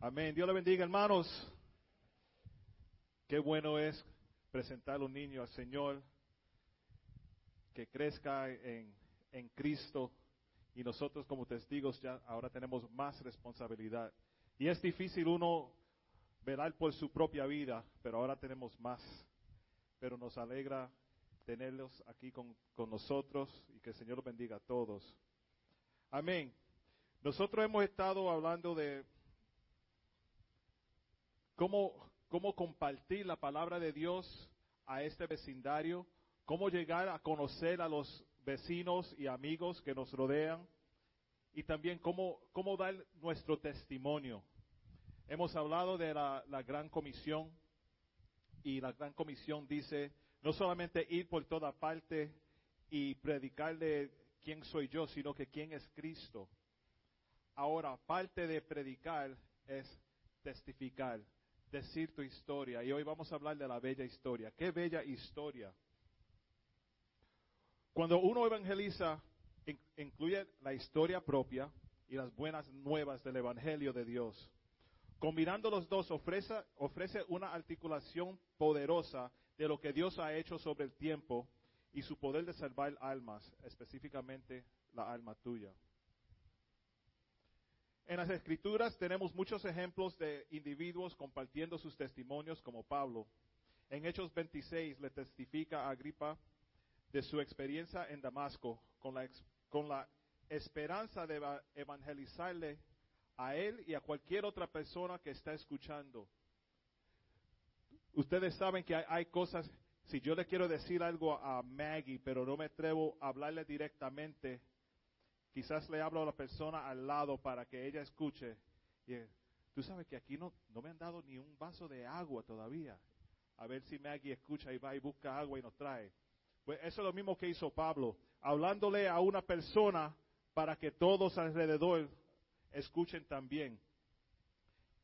Amén. Dios le bendiga, hermanos. Qué bueno es presentar a un niño al Señor, que crezca en, en Cristo y nosotros como testigos ya ahora tenemos más responsabilidad. Y es difícil uno velar por su propia vida, pero ahora tenemos más. Pero nos alegra tenerlos aquí con, con nosotros y que el Señor los bendiga a todos. Amén. Nosotros hemos estado hablando de cómo, compartir la palabra de Dios a este vecindario, cómo llegar a conocer a los vecinos y amigos que nos rodean y también cómo, cómo dar nuestro testimonio. Hemos hablado de la, la gran comisión y la gran comisión dice no solamente ir por toda parte y predicarle quién soy yo, sino que quién es Cristo. Ahora, parte de predicar es testificar, decir tu historia. Y hoy vamos a hablar de la bella historia. ¿Qué bella historia? Cuando uno evangeliza, incluye la historia propia y las buenas nuevas del Evangelio de Dios. Combinando los dos, ofrece, ofrece una articulación poderosa de lo que Dios ha hecho sobre el tiempo y su poder de salvar almas, específicamente la alma tuya. En las escrituras tenemos muchos ejemplos de individuos compartiendo sus testimonios como Pablo. En Hechos 26 le testifica a Agripa de su experiencia en Damasco con la, con la esperanza de evangelizarle a él y a cualquier otra persona que está escuchando. Ustedes saben que hay, hay, cosas, si yo le quiero decir algo a Maggie, pero no me atrevo a hablarle directamente, Quizás le hablo a la persona al lado para que ella escuche. Y, Tú sabes que aquí no, no me han dado ni un vaso de agua todavía. A ver si Maggie escucha y va y busca agua y nos trae. Pues eso es lo mismo que hizo Pablo, hablándole a una persona para que todos alrededor escuchen también.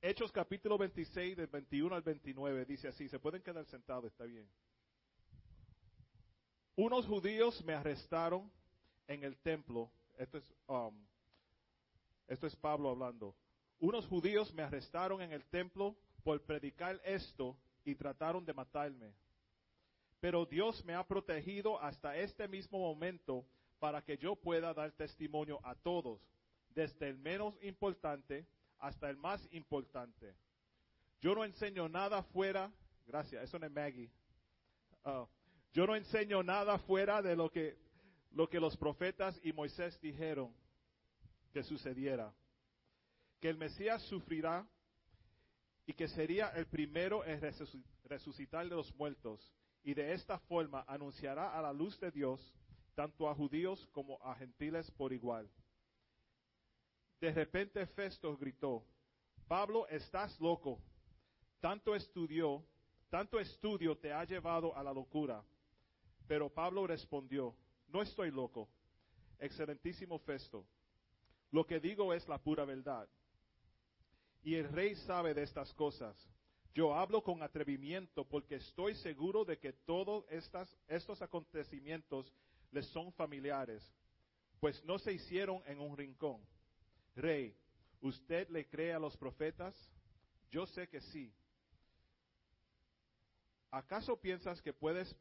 Hechos capítulo 26, del 21 al 29, dice así, se pueden quedar sentados, está bien. Unos judíos me arrestaron en el templo esto es, um, esto es Pablo hablando. Unos judíos me arrestaron en el templo por predicar esto y trataron de matarme. Pero Dios me ha protegido hasta este mismo momento para que yo pueda dar testimonio a todos, desde el menos importante hasta el más importante. Yo no enseño nada fuera, gracias, eso no es Maggie. Uh, yo no enseño nada fuera de lo que lo que los profetas y Moisés dijeron que sucediera, que el Mesías sufrirá y que sería el primero en resucitar de los muertos, y de esta forma anunciará a la luz de Dios tanto a judíos como a gentiles por igual. De repente Festo gritó, Pablo, estás loco, tanto estudió, tanto estudio te ha llevado a la locura. Pero Pablo respondió, no estoy loco. Excelentísimo Festo. Lo que digo es la pura verdad. Y el rey sabe de estas cosas. Yo hablo con atrevimiento porque estoy seguro de que todos estos acontecimientos les son familiares, pues no se hicieron en un rincón. Rey, ¿usted le cree a los profetas? Yo sé que sí. ¿Acaso piensas que puedes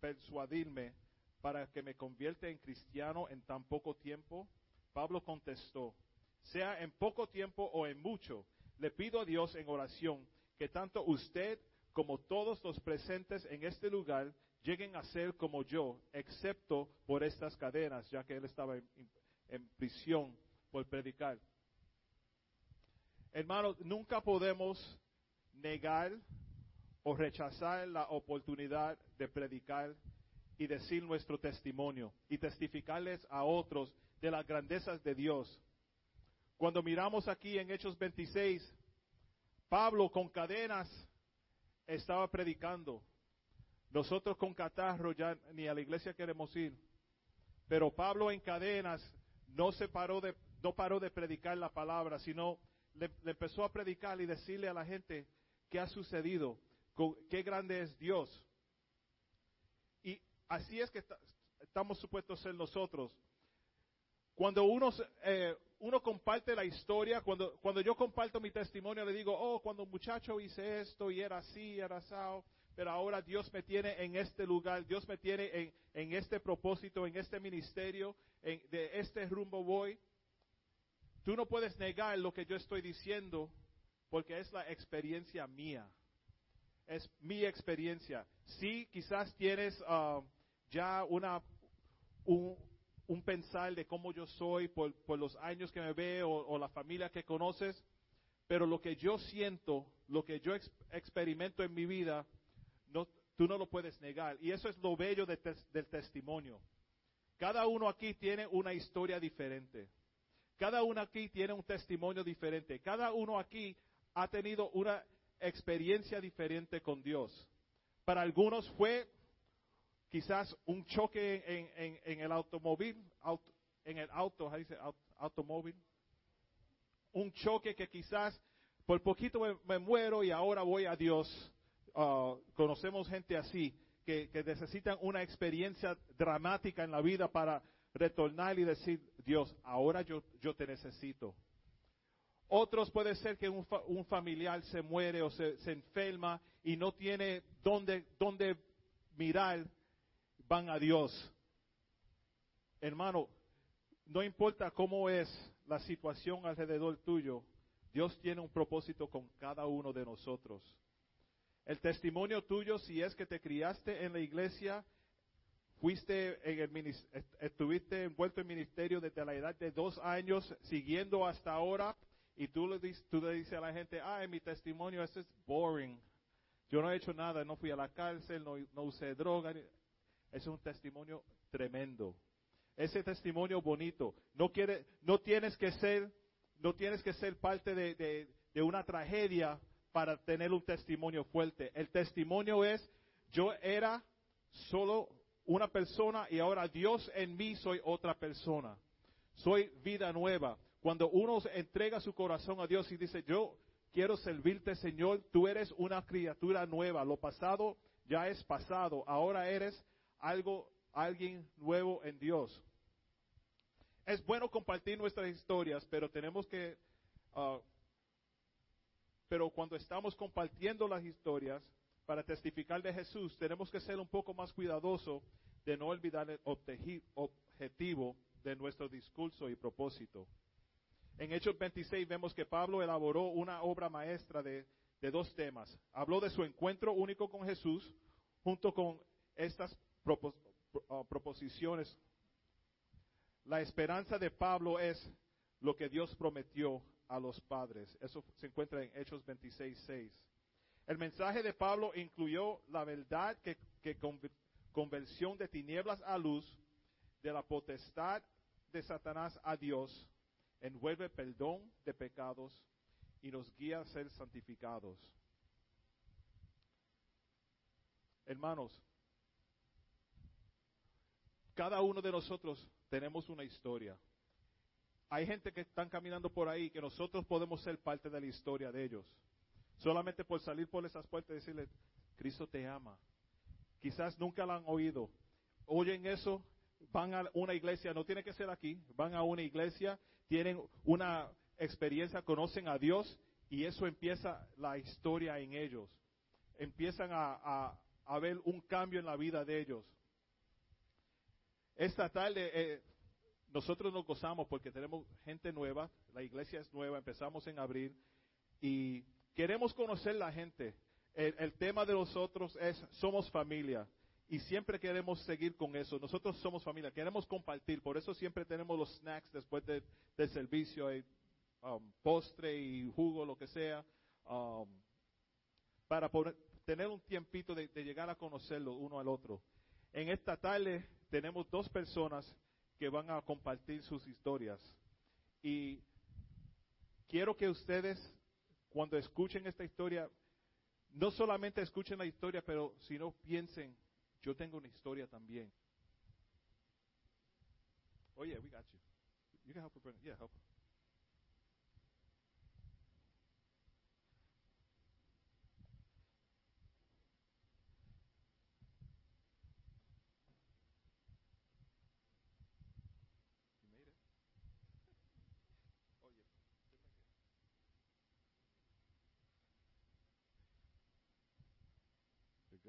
persuadirme para que me convierta en cristiano en tan poco tiempo? Pablo contestó, sea en poco tiempo o en mucho, le pido a Dios en oración que tanto usted como todos los presentes en este lugar lleguen a ser como yo, excepto por estas cadenas, ya que él estaba en, prisión por predicar. Hermanos, nunca podemos negar o rechazar la oportunidad de predicar y decir nuestro testimonio y testificarles a otros de las grandezas de Dios. Cuando miramos aquí en Hechos 26, Pablo con cadenas estaba predicando. Nosotros con catarro ya ni a la iglesia queremos ir. Pero Pablo en cadenas no se paró de, no paró de predicar la palabra, sino le, le empezó a predicar y decirle a la gente qué ha sucedido, qué grande es Dios. Así es que estamos supuestos ser nosotros. Cuando uno, eh, comparte la historia, cuando, yo comparto mi testimonio, le digo, oh, cuando muchacho hice esto y era así, era así, pero ahora Dios me tiene en este lugar, Dios me tiene en, este propósito, en este ministerio, en, de este rumbo voy. Tú no puedes negar lo que yo estoy diciendo porque es la experiencia mía. Es mi experiencia. Sí, quizás tienes uh, ya una, un, un, pensar de cómo yo soy por, por los años que me veo o, o, la familia que conoces, pero lo que yo siento, lo que yo ex, experimento en mi vida, no, tú no lo puedes negar. Y eso es lo bello de tes, del testimonio. Cada uno aquí tiene una historia diferente. Cada uno aquí tiene un testimonio diferente. Cada uno aquí ha tenido una experiencia diferente con Dios. Para algunos fue quizás un choque en, en, en el automóvil, auto, en el auto, dice? automóvil. Un choque que quizás por poquito me, muero y ahora voy a Dios. Uh, conocemos gente así, que, que necesitan una experiencia dramática en la vida para retornar y decir, Dios, ahora yo, te necesito. Otros puede ser que un, fa, un familiar se muere o se, se, enferma y no tiene dónde, dónde mirar, van a Dios. Hermano, no importa cómo es la situación alrededor tuyo, Dios tiene un propósito con cada uno de nosotros. El testimonio tuyo, si es que te criaste en la iglesia, fuiste en el, estuviste envuelto en ministerio desde la edad de dos años, siguiendo hasta ahora, y tú le, tú le dices a la gente, ah, mi testimonio ese es boring. Yo no he hecho nada, no fui a la cárcel, no, no usé droga. Es un testimonio tremendo. Ese testimonio bonito. No quiere, no tienes que ser, no tienes que ser parte de, de una tragedia para tener un testimonio fuerte. El testimonio es, yo era solo una persona y ahora Dios en mí soy otra persona. Soy vida nueva. Cuando uno entrega su corazón a Dios y dice, yo quiero servirte, Señor, tú eres una criatura nueva. Lo pasado ya es pasado. Ahora eres algo, alguien nuevo en Dios. Es bueno compartir nuestras historias, pero tenemos que, uh, pero cuando estamos compartiendo las historias para testificar de Jesús, tenemos que ser un poco más cuidadosos de no olvidar el objetivo de nuestro discurso y propósito. En Hechos 26 vemos que Pablo elaboró una obra maestra de, de dos temas. Habló de su encuentro único con Jesús junto con estas propos, uh, proposiciones. La esperanza de Pablo es lo que Dios prometió a los padres. Eso se encuentra en Hechos 26, 6. El mensaje de Pablo incluyó la verdad que, que conversión de tinieblas a luz, de la potestad de Satanás a Dios, envuelve perdón de pecados y nos guía a ser santificados. Hermanos, cada uno de nosotros tenemos una historia. Hay gente que están caminando por ahí que nosotros podemos ser parte de la historia de ellos. Solamente por salir por esas puertas y decirle, Cristo te ama. Quizás nunca la han oído. Oyen eso, van a una iglesia, no tiene que ser aquí, van a una iglesia tienen una experiencia, conocen a Dios y eso empieza la historia en ellos. Empiezan a, a, a ver un cambio en la vida de ellos. Esta tarde eh, nosotros nos gozamos porque tenemos gente nueva, la iglesia es nueva, empezamos en abril y queremos conocer la gente. El, tema de nosotros es somos familia y siempre queremos seguir con eso. Nosotros somos familia, queremos compartir, por eso siempre tenemos los snacks después de, del servicio, hay, um, postre y jugo, lo que sea, um, para poder, tener un tiempito de, de llegar a conocerlo uno al otro. En esta tarde tenemos dos personas que van a compartir sus historias. Y quiero que ustedes, cuando escuchen esta historia, no solamente escuchen la historia, pero sino piensen yo tengo una historia también. Oh yeah, we got you. You can help her. Yeah, help.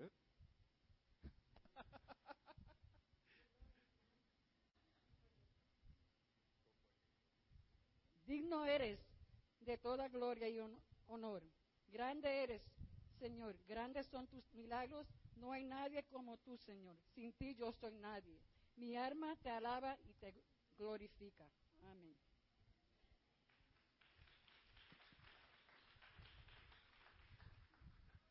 Digno eres de toda gloria y honor. Grande eres, Señor. Grandes son tus milagros. No hay nadie como tú, Señor. Sin ti yo soy nadie. Mi alma te alaba y te glorifica. Amén.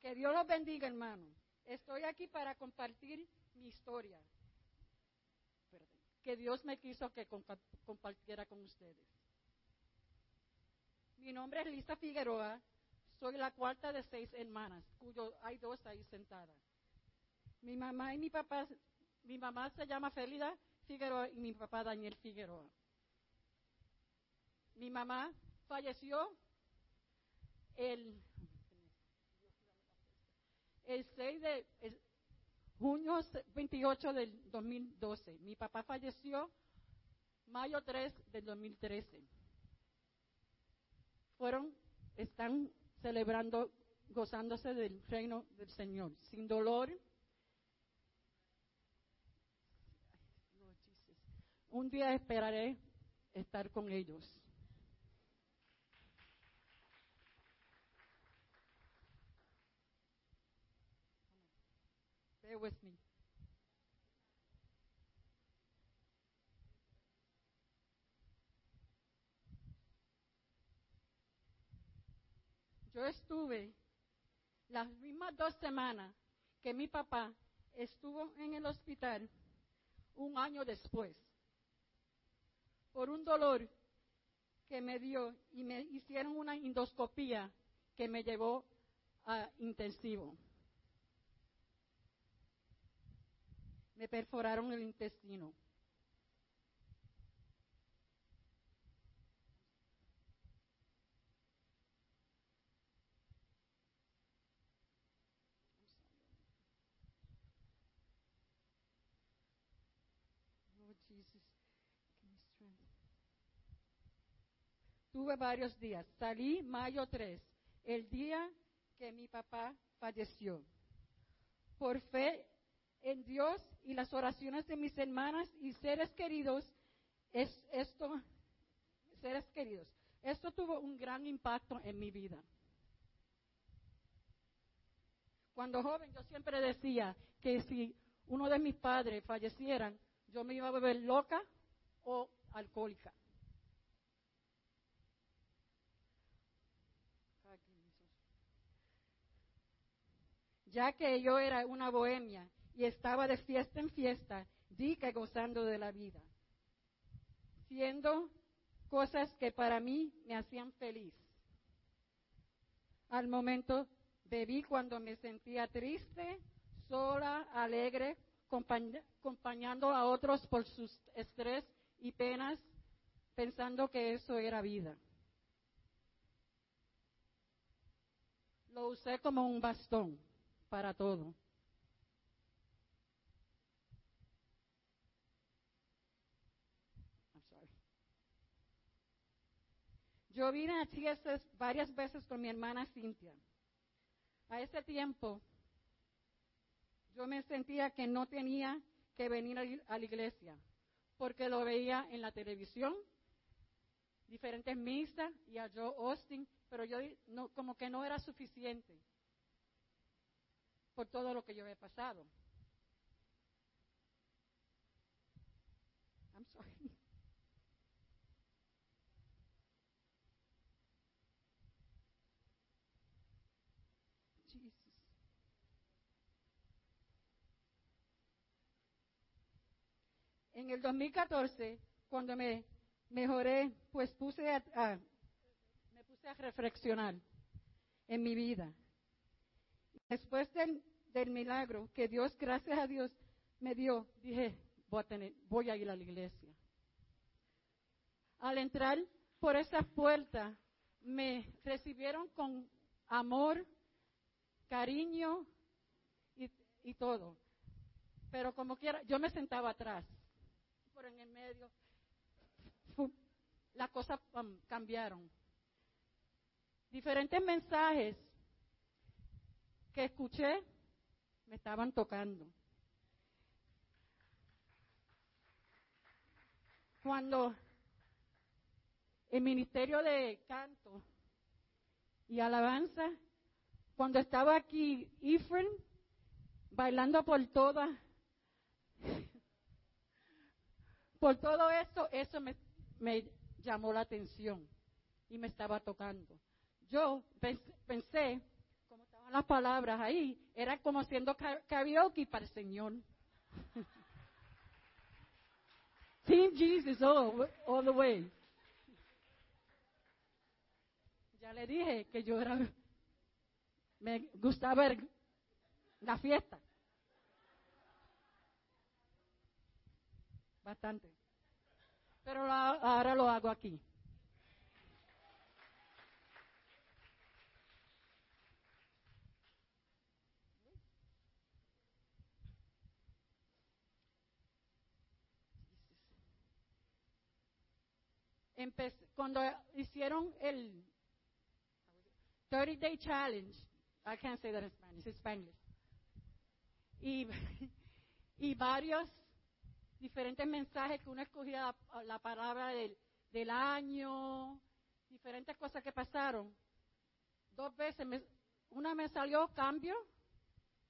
Que Dios los bendiga, hermano. Estoy aquí para compartir mi historia. Que Dios me quiso que compartiera con ustedes. Mi nombre es Lisa Figueroa. Soy la cuarta de seis hermanas, cuyo hay dos ahí sentadas. Mi mamá y mi papá, mi mamá se llama Felida Figueroa y mi papá Daniel Figueroa. Mi mamá falleció el el 6 de junio 28 del 2012. Mi papá falleció mayo 3 del 2013. Fueron, están celebrando, gozándose del reino del Señor, sin dolor. Un día esperaré estar con ellos. With. Yo estuve las mismas dos semanas que mi papá estuvo en el hospital un año después por un dolor que me dio y me hicieron una endoscopía que me llevó a intensivo. Me perforaron el intestino. Tuve varios días. Salí mayo 3, el día que mi papá falleció. Por fe en Dios y las oraciones de mis hermanas y seres queridos, es esto, seres queridos, esto tuvo un gran impacto en mi vida. Cuando joven yo siempre decía que si uno de mis padres fallecieran, yo me iba a beber loca o alcohólica. Ya que yo era una bohemia y estaba de fiesta en fiesta, dica gozando de la vida, siendo cosas que para mí me hacían feliz. Al momento bebí cuando me sentía triste, sola, alegre, acompañando a otros por sus estrés y penas, pensando que eso era vida. Lo usé como un bastón para todo. Yo vine a Chiesas varias veces con mi hermana Cintia. A ese tiempo, yo me sentía que no tenía que venir a la iglesia, porque lo veía en la televisión, diferentes misas y a Joe Austin, pero yo no, como que no era suficiente por todo lo que yo he pasado. En el 2014, cuando me mejoré, pues puse a, me puse a reflexionar en mi vida. Después del, milagro que Dios, gracias a Dios, me dio, dije, voy a, tener, voy a ir a la iglesia. Al entrar por esa puerta, me recibieron con amor, cariño y todo. Pero como quiera, yo me sentaba atrás en el medio, las cosas cambiaron. Diferentes mensajes que escuché me estaban tocando. Cuando el ministerio de canto y alabanza, cuando estaba aquí Efren bailando por toda, por todo esto, eso me, me llamó la atención y me estaba tocando. Yo pensé, como estaban las palabras ahí, era como haciendo karaoke para el Señor. Team Jesus all, all the way. Ya le dije que yo era, me gustaba la fiesta. Bastante. Pero ahora lo hago aquí. cuando hicieron el 30 Day Challenge, I can't say that in Spanish, it's Spanish. Y, y varios diferentes mensajes que uno escogía la, palabra del, del, año, diferentes cosas que pasaron. Dos veces, una me salió cambio,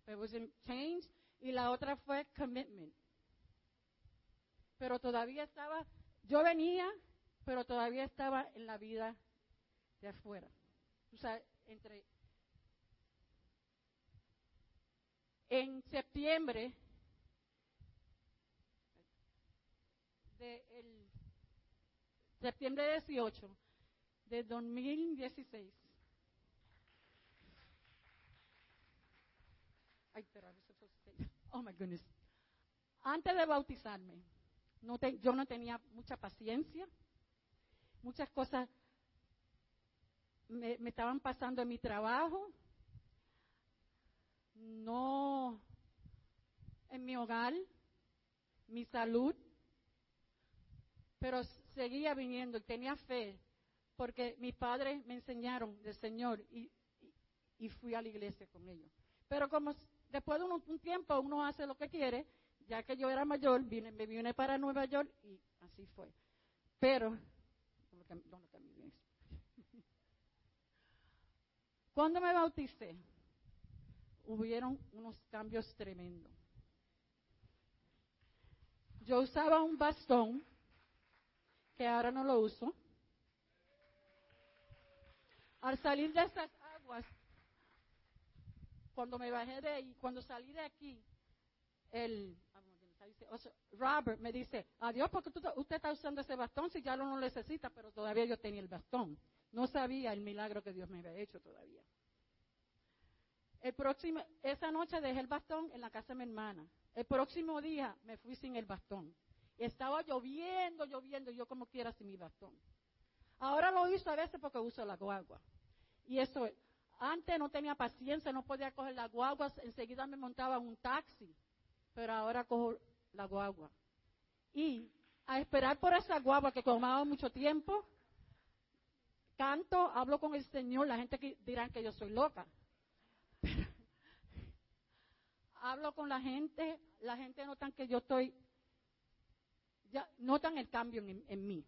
it was change, y la otra fue commitment. Pero todavía estaba, yo venía pero todavía estaba en la vida de afuera. O sea, entre en septiembre de el septiembre 18 de 2016 Ay, pero oh my goodness. Antes de bautizarme, no yo no tenía mucha paciencia. Muchas cosas me, estaban pasando en mi trabajo, no en mi hogar, mi salud, pero seguía viniendo y tenía fe porque mis padres me enseñaron del Señor y, fui a la iglesia con ellos. Pero como después de un, tiempo uno hace lo que quiere, ya que yo era mayor, vine, me vine para Nueva York y así fue. Pero cuando me bauticé, hubieron unos cambios tremendos. Yo usaba un bastón, que ahora no lo uso. Al salir de esas aguas, cuando me bajé de ahí, cuando salí de aquí, el Robert me dice, adiós porque usted está usando ese bastón si ya lo no necesita, pero todavía yo tenía el bastón. No sabía el milagro que Dios me había hecho todavía. El próximo, esa noche dejé el bastón en la casa de mi hermana. El próximo día me fui sin el bastón. Estaba lloviendo, lloviendo, yo como quiera sin mi bastón. Ahora lo uso a veces porque uso la guagua. Y eso, antes no tenía paciencia, no podía coger la guagua, enseguida me montaba un taxi. Pero ahora cojo la guagua. Y a esperar por esa guagua que tomaba mucho tiempo, canto, hablo con el Señor, la gente que dirán que yo soy loca. hablo con la gente, la gente notan que yo estoy, ya notan el cambio en, mí.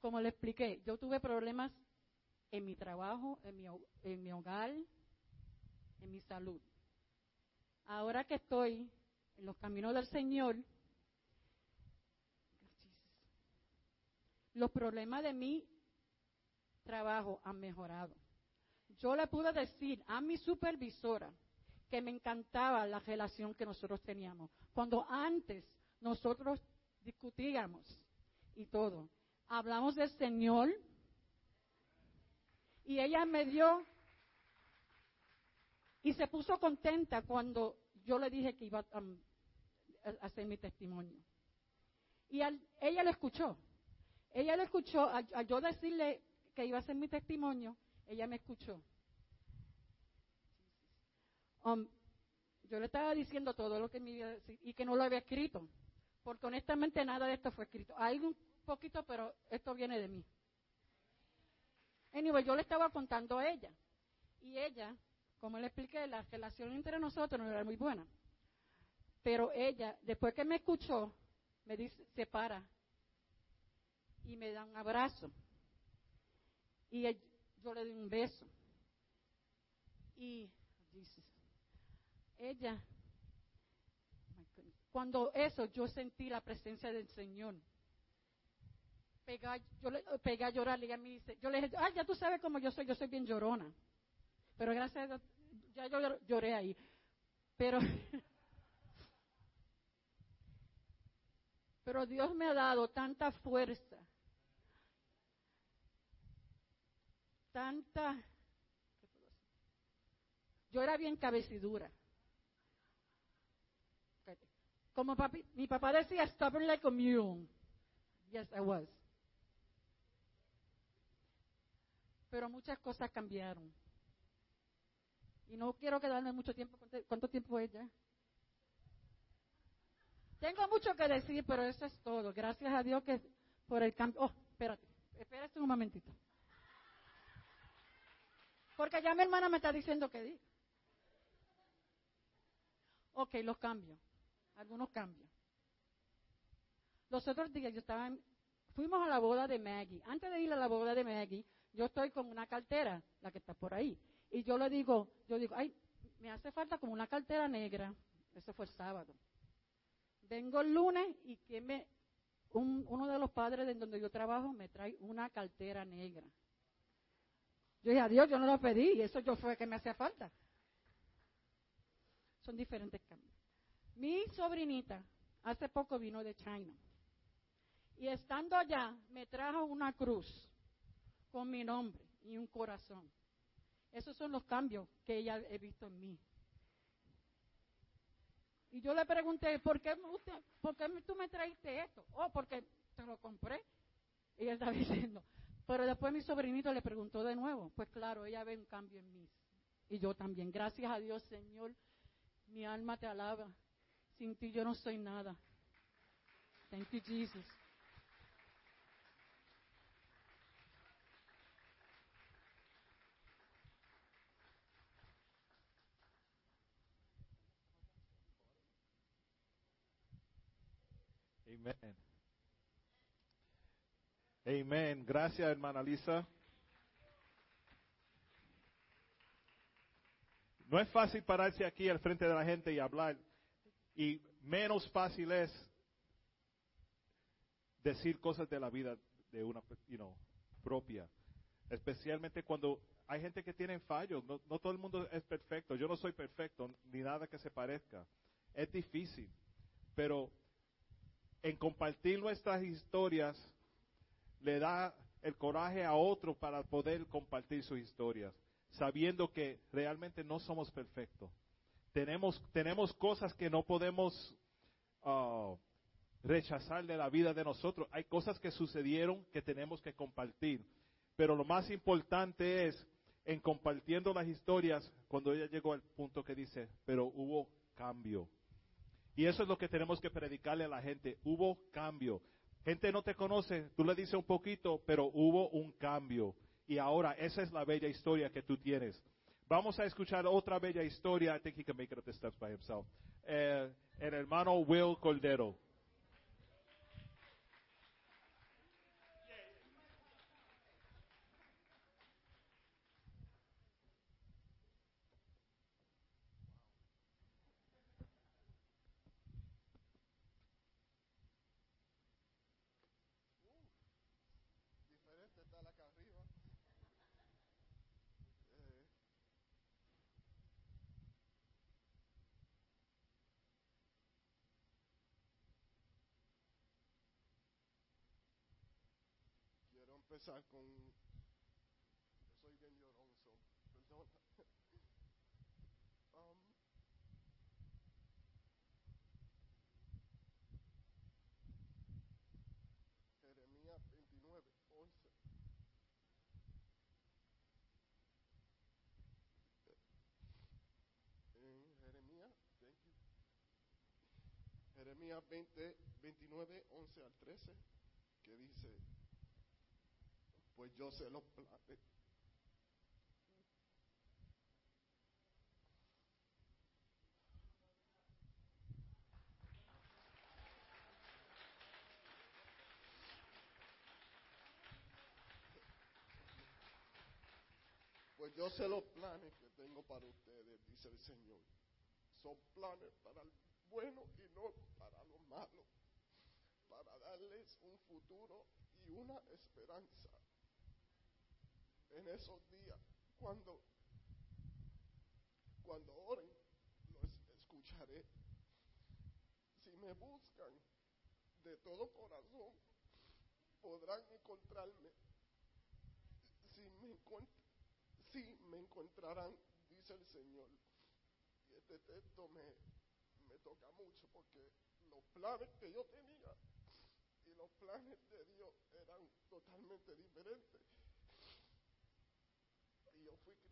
Como le expliqué, yo tuve problemas en mi trabajo, en mi, en mi hogar, en mi salud ahora que estoy en los caminos del Señor, los problemas de mi trabajo han mejorado. Yo le pude decir a mi supervisora que me encantaba la relación que nosotros teníamos. Cuando antes nosotros discutíamos y todo, hablamos del Señor y ella me dio y se puso contenta cuando yo le dije que iba um, a hacer mi testimonio. Y ella lo escuchó. Ella lo escuchó, a, yo decirle que iba a hacer mi testimonio, ella me escuchó. Um, yo le estaba diciendo todo lo que me iba a decir y que no lo había escrito, porque honestamente nada de esto fue escrito. Hay un poquito, pero esto viene de mí. Anyway, yo le estaba contando a ella. Y ella como le expliqué, la relación entre nosotros no era muy buena. Pero ella, después que me escuchó, me dice, se para y me da un abrazo. Y yo le doy un beso. Y dice, ella, cuando eso yo sentí la presencia del Señor. Pegué, yo le pegué a llorar ella me dice, yo le dije, ay, ya tú sabes cómo yo soy, yo soy bien llorona. Pero gracias a Dios, ya yo llor- lloré ahí. Pero, pero Dios me ha dado tanta fuerza, tanta, yo era bien cabecidura. Como papi, mi papá decía, stubborn like a mule. Yes, I was. Pero muchas cosas cambiaron. Y no quiero quedarme mucho tiempo. ¿Cuánto- ¿Cuánto tiempo es ya? Tengo mucho que decir, pero eso es todo. Gracias a Dios que por el cambio. Oh, espérate, espérate un momentito. Porque ya mi hermana me está diciendo que diga. Ok, los cambios. Algunos cambios. Los otros días yo estaba, en- fuimos a la boda de Maggie. Antes de ir a la boda de Maggie, yo estoy con una cartera, la que está por ahí. Y yo le digo, yo digo, ay, me hace falta como una cartera negra. Eso fue el sábado. Vengo el lunes y que me, un- uno de los padres de donde yo trabajo me trae una cartera negra. Yo dije, adiós, yo no lo pedí y eso yo fue que me hacía falta. Son diferentes cambios. Mi sobrinita hace poco vino de China y estando allá me trajo una cruz con mi nombre y un corazón. Esos son los cambios que ella he visto en mí. Y yo le pregunté, ¿por qué, usted- por qué tú me traiste esto? Oh, porque te lo compré. Y ella estaba diciendo. Pero después mi sobrinito le preguntó de nuevo. Pues claro, ella ve un cambio en mí. Y yo también. Gracias a Dios, Señor. Mi alma te alaba. Sin ti yo no soy nada. Thank you, Jesus. Amén. Amén. Gracias, hermana Lisa. No es fácil pararse aquí al frente de la gente y hablar. Y menos fácil es decir cosas de la vida de una you know, propia. Especialmente cuando hay gente que tiene fallos. No, no todo el mundo es perfecto. Yo no soy perfecto, ni nada que se parezca. Es difícil. Pero en compartir nuestras historias le da el coraje a otro para poder compartir sus historias, sabiendo que realmente no somos perfectos. Tenemos, tenemos cosas que no podemos ah, rechazar de la vida de nosotros. Hay cosas que sucedieron que tenemos que compartir. Pero lo más importante es, en compartiendo las historias, cuando ella llegó al punto que dice, pero hubo cambio. Y eso es lo que tenemos que predicarle a la gente. Hubo cambio. Gente no te conoce, tú le dices un poquito, pero hubo un cambio. Y ahora esa es la bella historia que tú tienes. Vamos a escuchar otra bella historia. I think he can make it up the steps by himself. Eh, el hermano Will Cordero. Con. Soy bien llorón, so, perdona. Um, Jeremías 29, 11. en Jeremías, thank you. Jeremías 20, 29, 11 al 13, que dice, pues yo sé los planes. Pues yo sé los planes que tengo para ustedes, dice el Señor. Son planes para el bueno y no para lo malo, para darles un futuro y una esperanza. En esos días, cuando, cuando oren, los escucharé. Si me buscan de todo corazón, podrán encontrarme. Si me, si me encontrarán, dice el Señor. Y este texto me, me toca mucho porque los planes que yo tenía y los planes de Dios eran totalmente diferentes.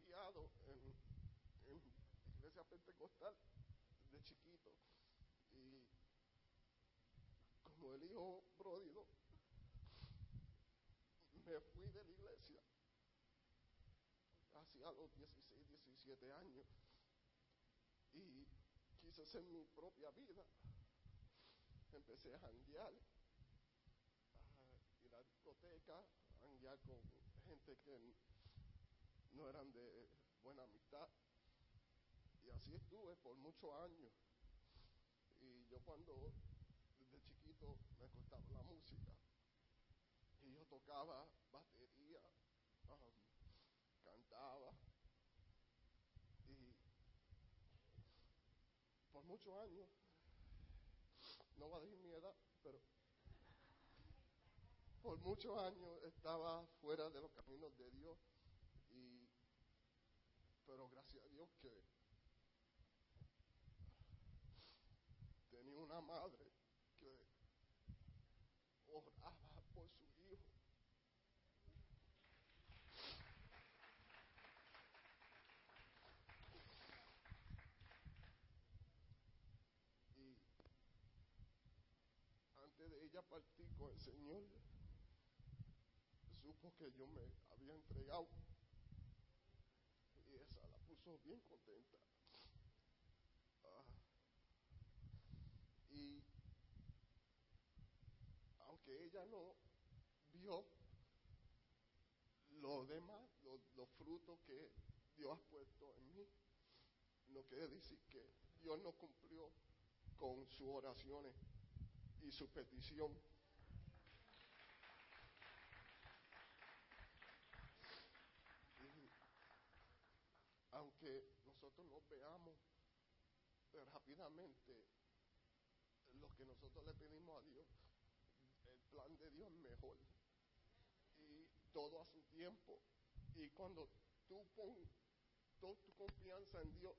En, en iglesia pentecostal de chiquito. Y como el hijo pródigo, me fui de la iglesia hacia los 16, 17 años y quise hacer mi propia vida. Empecé a janguear, a ir a discoteca, a janguear con gente que no eran de buena amistad. Y así estuve por muchos años. Y yo cuando desde chiquito me costaba la música. Y yo tocaba batería, cantaba. Y por muchos años, no voy a decir mi edad, pero por muchos años estaba fuera de los caminos de Dios. Pero gracias a Dios que tenía una madre que oraba por su hijo. Y antes de ella partir con el Señor, supo que yo me había entregado bien contenta. Ah, y aunque ella no vio lo demás, los, los frutos que Dios ha puesto en mí, no quiere decir que Dios no cumplió con sus oraciones y su petición. Y aunque nosotros no veamos eh, rápidamente lo que nosotros le pedimos a Dios, el plan de Dios es mejor. Y todo a su tiempo. Y cuando tú pones toda tu confianza en Dios,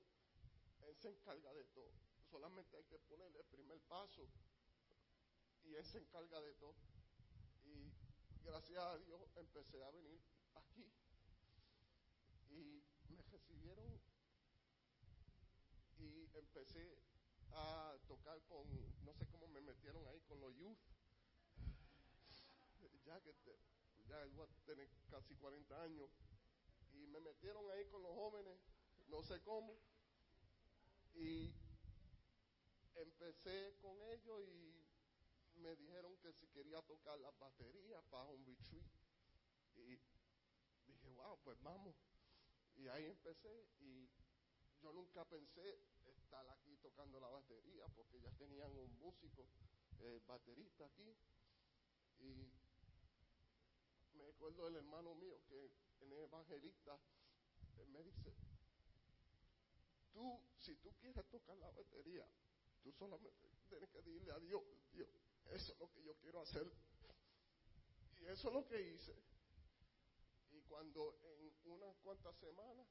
Él se encarga de todo. Solamente hay que ponerle el primer paso y Él se encarga de todo. Y gracias a Dios empecé a venir aquí. Y me y empecé a tocar con, no sé cómo me metieron ahí con los youth. Ya que te, ya a tener casi 40 años. Y me metieron ahí con los jóvenes, no sé cómo. Y empecé con ellos y me dijeron que si quería tocar las baterías para un retreat. Y dije, wow, pues vamos. Y ahí empecé y yo nunca pensé estar aquí tocando la batería porque ya tenían un músico eh, baterista aquí. Y me acuerdo del hermano mío que en el evangelista él me dice, tú, si tú quieres tocar la batería, tú solamente tienes que decirle a Dios, Dios, eso es lo que yo quiero hacer. Y eso es lo que hice. Cuando en unas cuantas semanas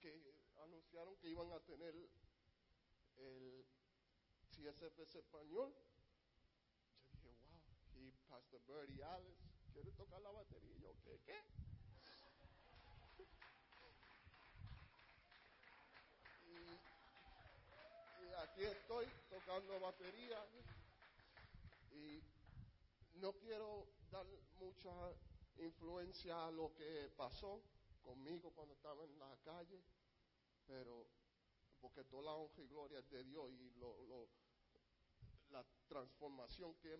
que anunciaron que iban a tener el CSFS español, yo dije, wow, y Pastor Bertie Alice quiere tocar la batería. Y yo, ¿qué? ¿Qué? Y aquí estoy tocando batería y no quiero dar mucha influencia a lo que pasó conmigo cuando estaba en la calle, pero porque toda la honra y gloria es de Dios y lo, lo, la transformación que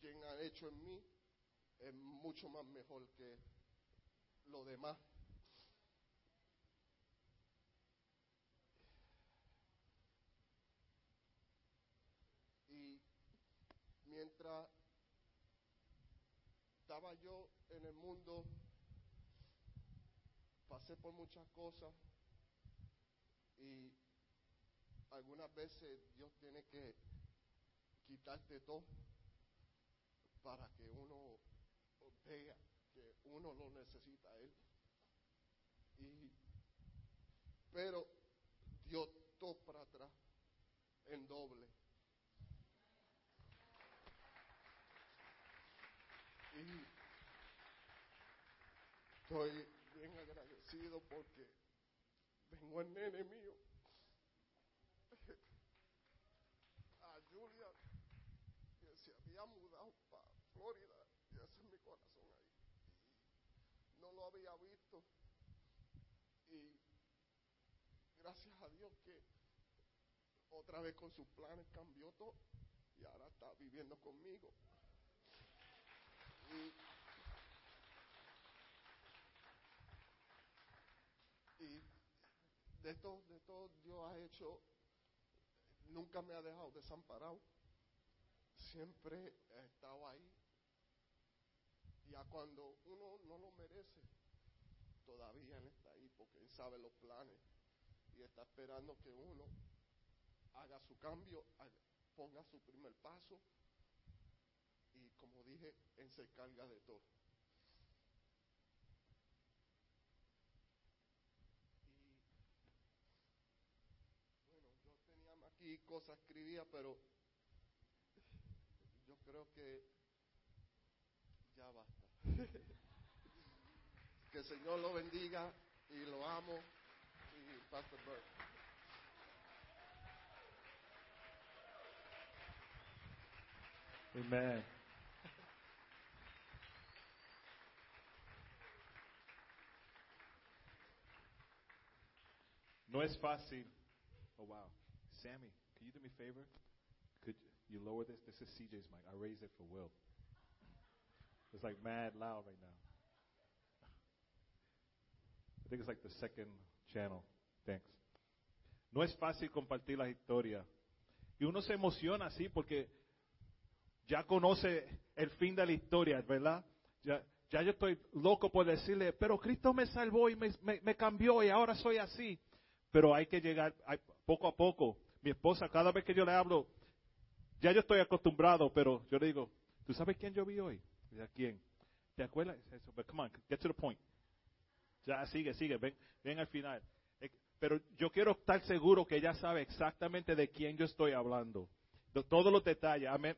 quien ha hecho en mí es mucho más mejor que lo demás. Y mientras estaba yo en el mundo, pasé por muchas cosas y algunas veces Dios tiene que quitarte todo para que uno vea que uno lo necesita a Él. Y, pero Dios todo para atrás en doble. Y estoy bien porque vengo el nene mío. A Julia, que se había mudado para Florida, y ese es mi corazón ahí. Y no lo había visto. Y gracias a Dios que otra vez con sus planes cambió todo y ahora está viviendo conmigo. Y, y de todo, de todo Dios ha hecho, nunca me ha dejado desamparado. Siempre he estado ahí. Ya cuando uno no lo merece, todavía Él está ahí porque Él sabe los planes y está esperando que uno haga su cambio, ponga su primer paso y como dije, Él se carga de todo. Y bueno, yo aquí cosas escribía, pero yo creo que ya basta. que el Señor lo bendiga y lo amo. Y Pastor Bert. Amen. No es fácil. Oh wow, Sammy, me a favor? Could you lower this? This is CJ's mic. I raised it for Will. It's like mad loud right now. I think it's like the second channel. Thanks. No es fácil compartir las historias. Y uno se emociona así porque ya conoce el fin de la historia, ¿verdad? Ya, ya yo estoy loco por decirle, pero Cristo me salvó y me, me- me cambió y ahora soy así. Pero hay que llegar hay- poco a poco. Mi esposa, cada vez que yo le hablo, ya yo estoy acostumbrado, pero yo le digo, ¿tú sabes quién yo vi hoy? ¿A quién? ¿Te acuerdas? Eso, But come on, get to the point. Ya sigue, sigue, ven, ven al final. Eh, Pero yo quiero estar seguro que ella sabe exactamente de quién yo estoy hablando. De todos los detalles. Amén.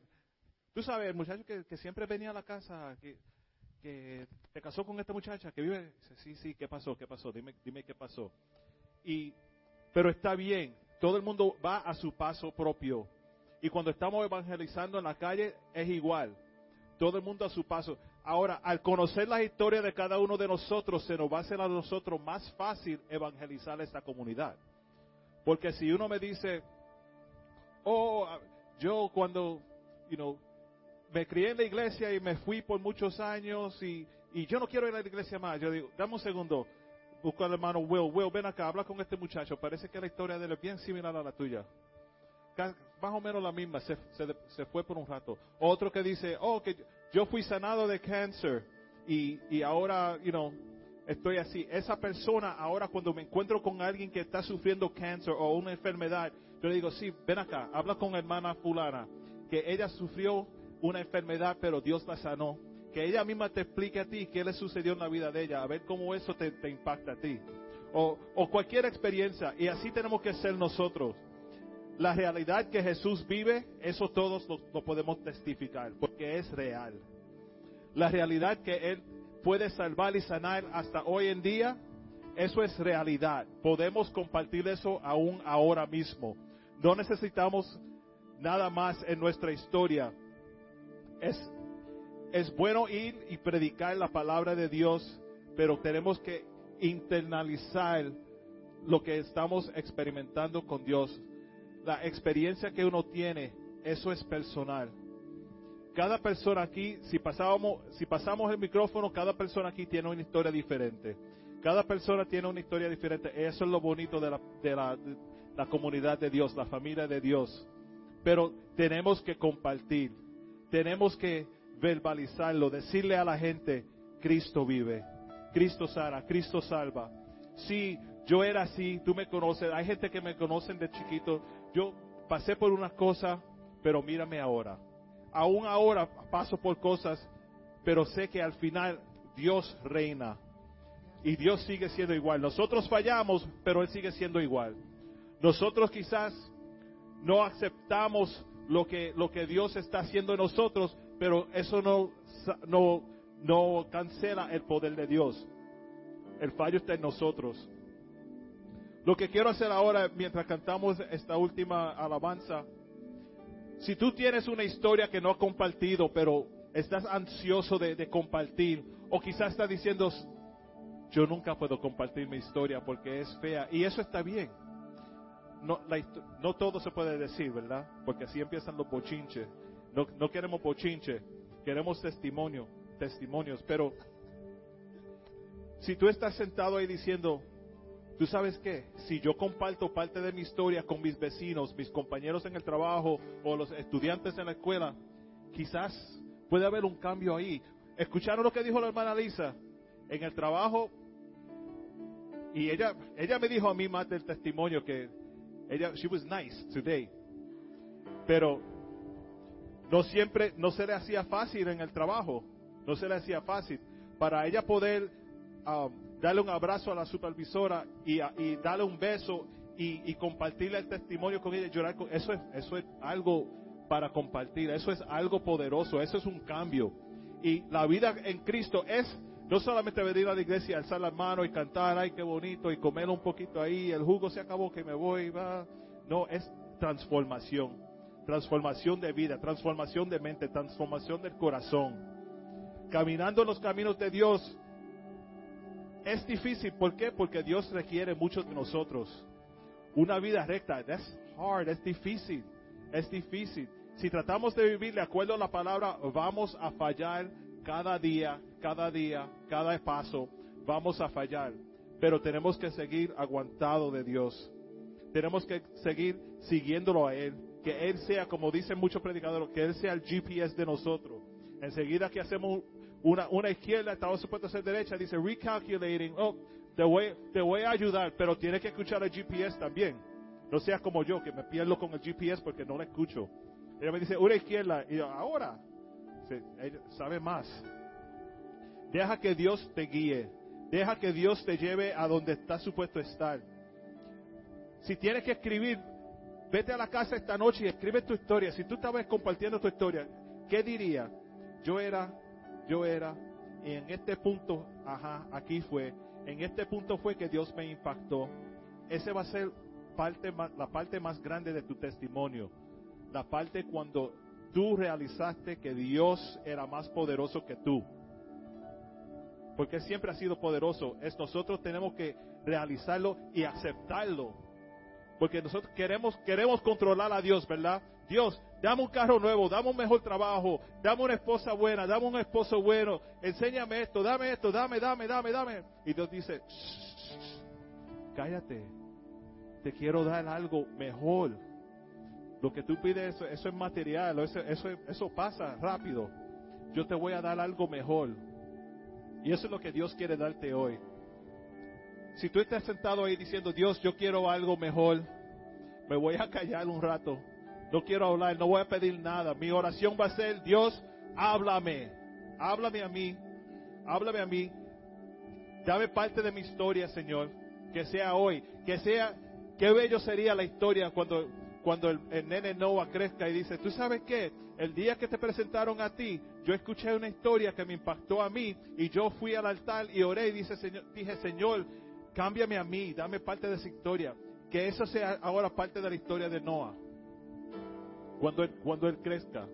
Tú sabes, el muchacho que, siempre venía a la casa, que, que te casó con esta muchacha, que vive, sí, sí, ¿qué pasó? ¿Qué pasó? Dime, dime qué pasó. Y, pero está bien, todo el mundo va a su paso propio. Y cuando estamos evangelizando en la calle es igual. Todo el mundo a su paso. Ahora, al conocer las historias de cada uno de nosotros, se nos va a hacer a nosotros más fácil evangelizar esta comunidad. Porque si uno me dice, oh, yo cuando, you know, me crié en la iglesia y me fui por muchos años y, y yo no quiero ir a la iglesia más. Yo digo, dame un segundo. Busco al hermano Will. Will, ven acá, habla con este muchacho. Parece que la historia de él es bien similar a la tuya. Más o menos la misma. Se, se, se fue por un rato. Otro que dice, oh, que yo fui sanado de cáncer y, y ahora, you know, estoy así. Esa persona ahora cuando me encuentro con alguien que está sufriendo cáncer o una enfermedad, yo le digo, sí, ven acá, habla con hermana fulana, que ella sufrió una enfermedad, pero Dios la sanó. Que ella misma te explique a ti qué le sucedió en la vida de ella, a ver cómo eso te, impacta a ti. O, cualquier experiencia, y así tenemos que ser nosotros. La realidad que Jesús vive, eso todos lo, lo podemos testificar, porque es real. La realidad que Él puede salvar y sanar hasta hoy en día, eso es realidad. Podemos compartir eso aún ahora mismo. No necesitamos nada más en nuestra historia. Es, es bueno ir y predicar la palabra de Dios, pero tenemos que internalizar lo que estamos experimentando con Dios. La experiencia que uno tiene, eso es personal. Cada persona aquí, si pasamos, si pasamos el micrófono, cada persona aquí tiene una historia diferente. Cada persona tiene una historia diferente. Eso es lo bonito de la, de la comunidad de Dios, la familia de Dios. Pero tenemos que compartir. Tenemos que verbalizarlo, decirle a la gente, Cristo vive, Cristo sana, Cristo salva. Sí, yo era así, tú me conoces, hay gente que me conocen de chiquito, yo pasé por unas cosas, pero mírame ahora. Aún ahora paso por cosas, pero sé que al final Dios reina y Dios sigue siendo igual. Nosotros fallamos, pero Él sigue siendo igual. Nosotros quizás no aceptamos lo que, lo que Dios está haciendo en nosotros, pero eso no, no, no cancela el poder de Dios. El fallo está en nosotros. Lo que quiero hacer ahora, mientras cantamos esta última alabanza, si tú tienes una historia que no has compartido, pero estás ansioso de, compartir, o quizás estás diciendo, yo nunca puedo compartir mi historia porque es fea, y eso está bien. No, no todo se puede decir, ¿verdad? Porque así empiezan los bochinches. No, no queremos bochinche, queremos testimonio, testimonios, pero si tú estás sentado ahí diciendo, ¿Tú sabes qué? Si yo comparto parte de mi historia con mis vecinos, mis compañeros en el trabajo o los estudiantes en la escuela, quizás puede haber un cambio ahí. ¿Escucharon lo que dijo la hermana Lisa? En el trabajo, y ella, ella me dijo a mí más del testimonio que ella, she was nice today. Pero no siempre, no se le hacía fácil en el trabajo, no se le hacía fácil. Para ella poder um, darle un abrazo a la supervisora y, darle un beso y, y compartirle el testimonio con ella, llorar con eso es, eso es algo para compartir, eso es algo poderoso, eso es un cambio. Y la vida en Cristo es no solamente venir a la iglesia, alzar las manos y cantar, ay, qué bonito, y comer un poquito ahí, el jugo se acabó, que me voy, va. No, es transformación, transformación de vida, transformación de mente, transformación del corazón. Caminando en los caminos de Dios es difícil, ¿por qué? Porque Dios requiere mucho de nosotros. Una vida recta, that's hard, es difícil, es difícil. Si tratamos de vivir de acuerdo a la palabra, vamos a fallar cada día, cada día, cada paso, vamos a fallar. Pero tenemos que seguir aguantado de Dios. Tenemos que seguir siguiéndolo a Él. Que Él sea, como dicen muchos predicadores, que Él sea el GPS de nosotros. Enseguida que hacemos una, izquierda, estamos supuestos a hacer derecha, dice recalculating, oh, te voy, te voy a ayudar, pero tienes que escuchar el GPS también. No seas como yo, que me pierdo con el GPS porque no lo escucho. Ella me dice, una izquierda, y yo, ahora. Ella sabe más. Deja que Dios te guíe. Deja que Dios te lleve a donde estás supuesto a estar. Si tienes que escribir, vete a la casa esta noche y escribe tu historia. Si tú estabas compartiendo tu historia, ¿qué diría? Yo era, yo era, y en este punto, ajá, aquí fue. En este punto fue que Dios me impactó. Ese va a ser parte, la parte más grande de tu testimonio. La parte cuando tú realizaste que Dios era más poderoso que tú. Porque siempre ha sido poderoso. Es nosotros tenemos que realizarlo y aceptarlo. Porque nosotros queremos, queremos controlar a Dios, ¿verdad? Dios, dame un carro nuevo, dame un mejor trabajo, dame una esposa buena, dame un esposo bueno, enséñame esto, dame esto, dame, dame, dame, dame. Y Dios dice, "Shh, shh, shh, cállate, te quiero dar algo mejor. Lo que tú pides, eso, eso es material, eso, eso, eso pasa rápido. Yo te voy a dar algo mejor. Y eso es lo que Dios quiere darte hoy. Si tú estás sentado ahí diciendo, Dios, yo quiero algo mejor, me voy a callar un rato. No quiero hablar, no voy a pedir nada. Mi oración va a ser, Dios, háblame. Háblame a mí. Háblame a mí. Dame parte de mi historia, Señor. Que sea hoy. Que sea, qué bello sería la historia cuando, cuando el, nene Noah crezca y dice, ¿tú sabes qué? El día que te presentaron a ti, yo escuché una historia que me impactó a mí y yo fui al altar y oré y dice, señor, dije, Señor, cámbiame a mí, dame parte de esa historia. Que eso sea ahora parte de la historia de Noah. Cuando él, cuando él crezca.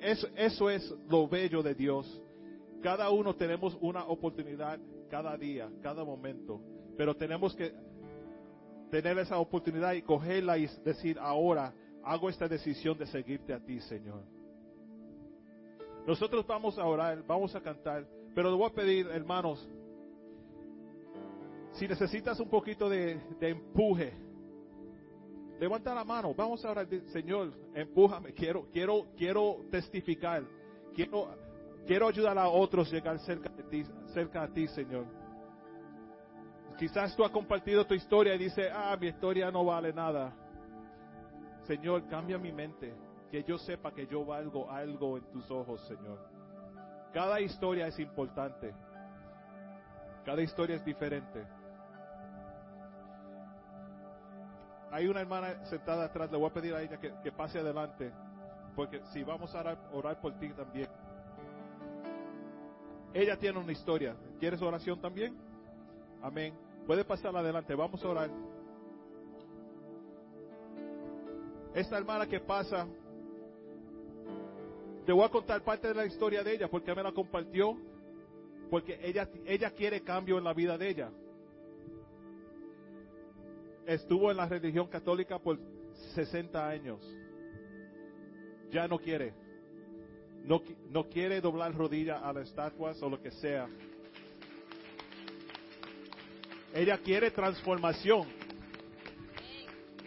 Eso, eso es lo bello de Dios. Cada uno tenemos una oportunidad cada día, cada momento. Pero tenemos que tener esa oportunidad y cogerla y decir, ahora hago esta decisión de seguirte a ti, Señor. Nosotros vamos a orar, vamos a cantar, pero le voy a pedir, hermanos, si necesitas un poquito de, empuje, levanta la mano, vamos a orar, Señor, empújame, quiero, quiero, quiero testificar, quiero, quiero ayudar a otros a llegar cerca de ti, cerca a ti, Señor. Quizás tú has compartido tu historia y dices, ah, mi historia no vale nada. Señor, cambia mi mente, que yo sepa que yo valgo algo en tus ojos, Señor. Cada historia es importante. Cada historia es diferente. Hay una hermana sentada atrás, le voy a pedir a ella que, pase adelante, porque si vamos a orar, por ti también. Ella tiene una historia. ¿Quieres oración también? Amén. Puede pasar adelante, vamos a orar. Esta hermana que pasa, te voy a contar parte de la historia de ella porque me la compartió, porque ella, ella quiere cambio en la vida de ella. Estuvo en la religión católica por 60 años. Ya no quiere. No, no quiere doblar rodilla a las estatuas o lo que sea. Ella quiere transformación.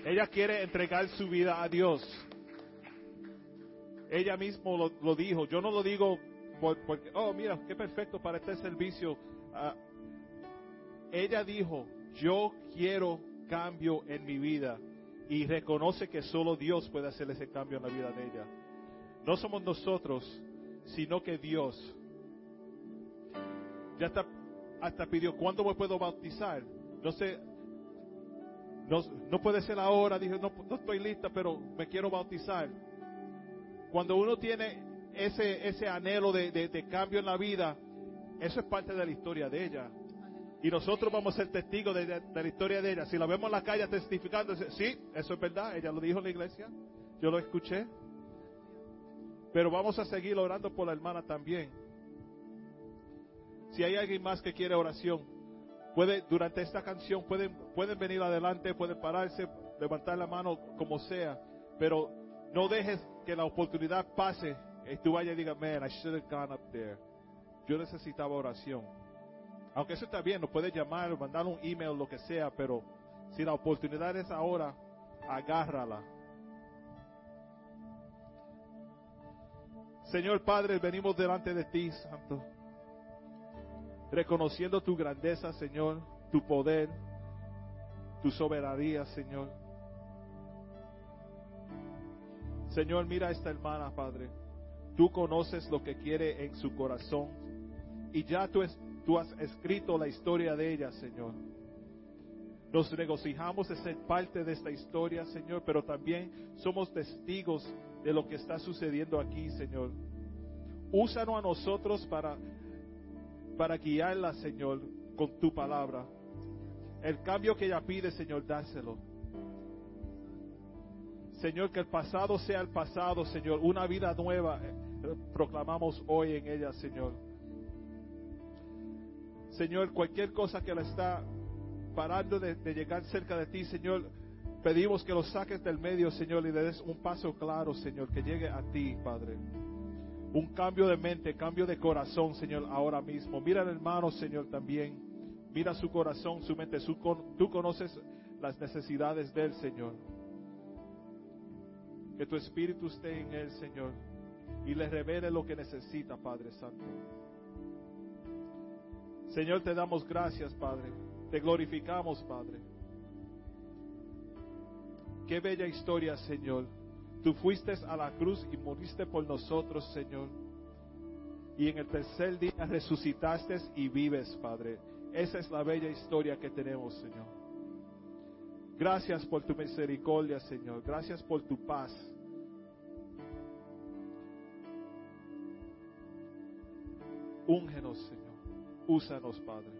Ella quiere entregar su vida a Dios. Ella mismo lo, dijo. Yo no lo digo porque, oh, mira, qué perfecto para este servicio. Ah, ella dijo, yo quiero cambio en mi vida. Y reconoce que solo Dios puede hacer ese cambio en la vida de ella. No somos nosotros, sino que Dios. Ya está hasta pidió, ¿cuándo me puedo bautizar? No sé, no, puede ser ahora, dije, no, no, estoy lista, pero me quiero bautizar. Cuando uno tiene ese, ese anhelo de, cambio en la vida, eso es parte de la historia de ella. Y nosotros vamos a ser testigos de, la historia de ella. Si la vemos en la calle testificando, sí, eso es verdad, ella lo dijo en la iglesia, yo lo escuché. Pero vamos a seguir orando por la hermana también. Si hay alguien más que quiere oración, puede durante esta canción pueden pueden venir adelante, pueden pararse, levantar la mano como sea, pero no dejes que la oportunidad pase y tú vayas y digas, man, I should have gone up there. Yo necesitaba oración. Aunque eso está bien, nos puedes llamar, mandar un email, lo que sea, pero si la oportunidad es ahora, agárrala. Señor Padre, venimos delante de ti, Santo reconociendo tu grandeza, Señor, tu poder, tu soberanía, Señor. Señor, mira a esta hermana, Padre. Tú conoces lo que quiere en su corazón y ya tú, tú has escrito la historia de ella, Señor. Nos regocijamos de ser parte de esta historia, Señor, pero también somos testigos de lo que está sucediendo aquí, Señor. Úsanos a nosotros para para guiarla, Señor, con tu palabra. El cambio que ella pide, Señor, dáselo. Señor, que el pasado sea el pasado, Señor. Una vida nueva eh, proclamamos hoy en ella, Señor. Señor, cualquier cosa que la está parando de, llegar cerca de ti, Señor, pedimos que lo saques del medio, Señor, y le des un paso claro, Señor, que llegue a ti, Padre un cambio de mente, cambio de corazón, Señor, ahora mismo. Mira al hermano, Señor, también. Mira su corazón, su mente. Su, tú conoces las necesidades de él, Señor. Que tu espíritu esté en él, Señor. Y le revele lo que necesita, Padre Santo. Señor, te damos gracias, Padre. Te glorificamos, Padre. Qué bella historia, Señor Tú fuiste a la cruz y moriste por nosotros, Señor. Y en el tercer día resucitaste y vives, Padre. Esa es la bella historia que tenemos, Señor. Gracias por tu misericordia, Señor. Gracias por tu paz. Úngenos, Señor. Úsanos, Padre.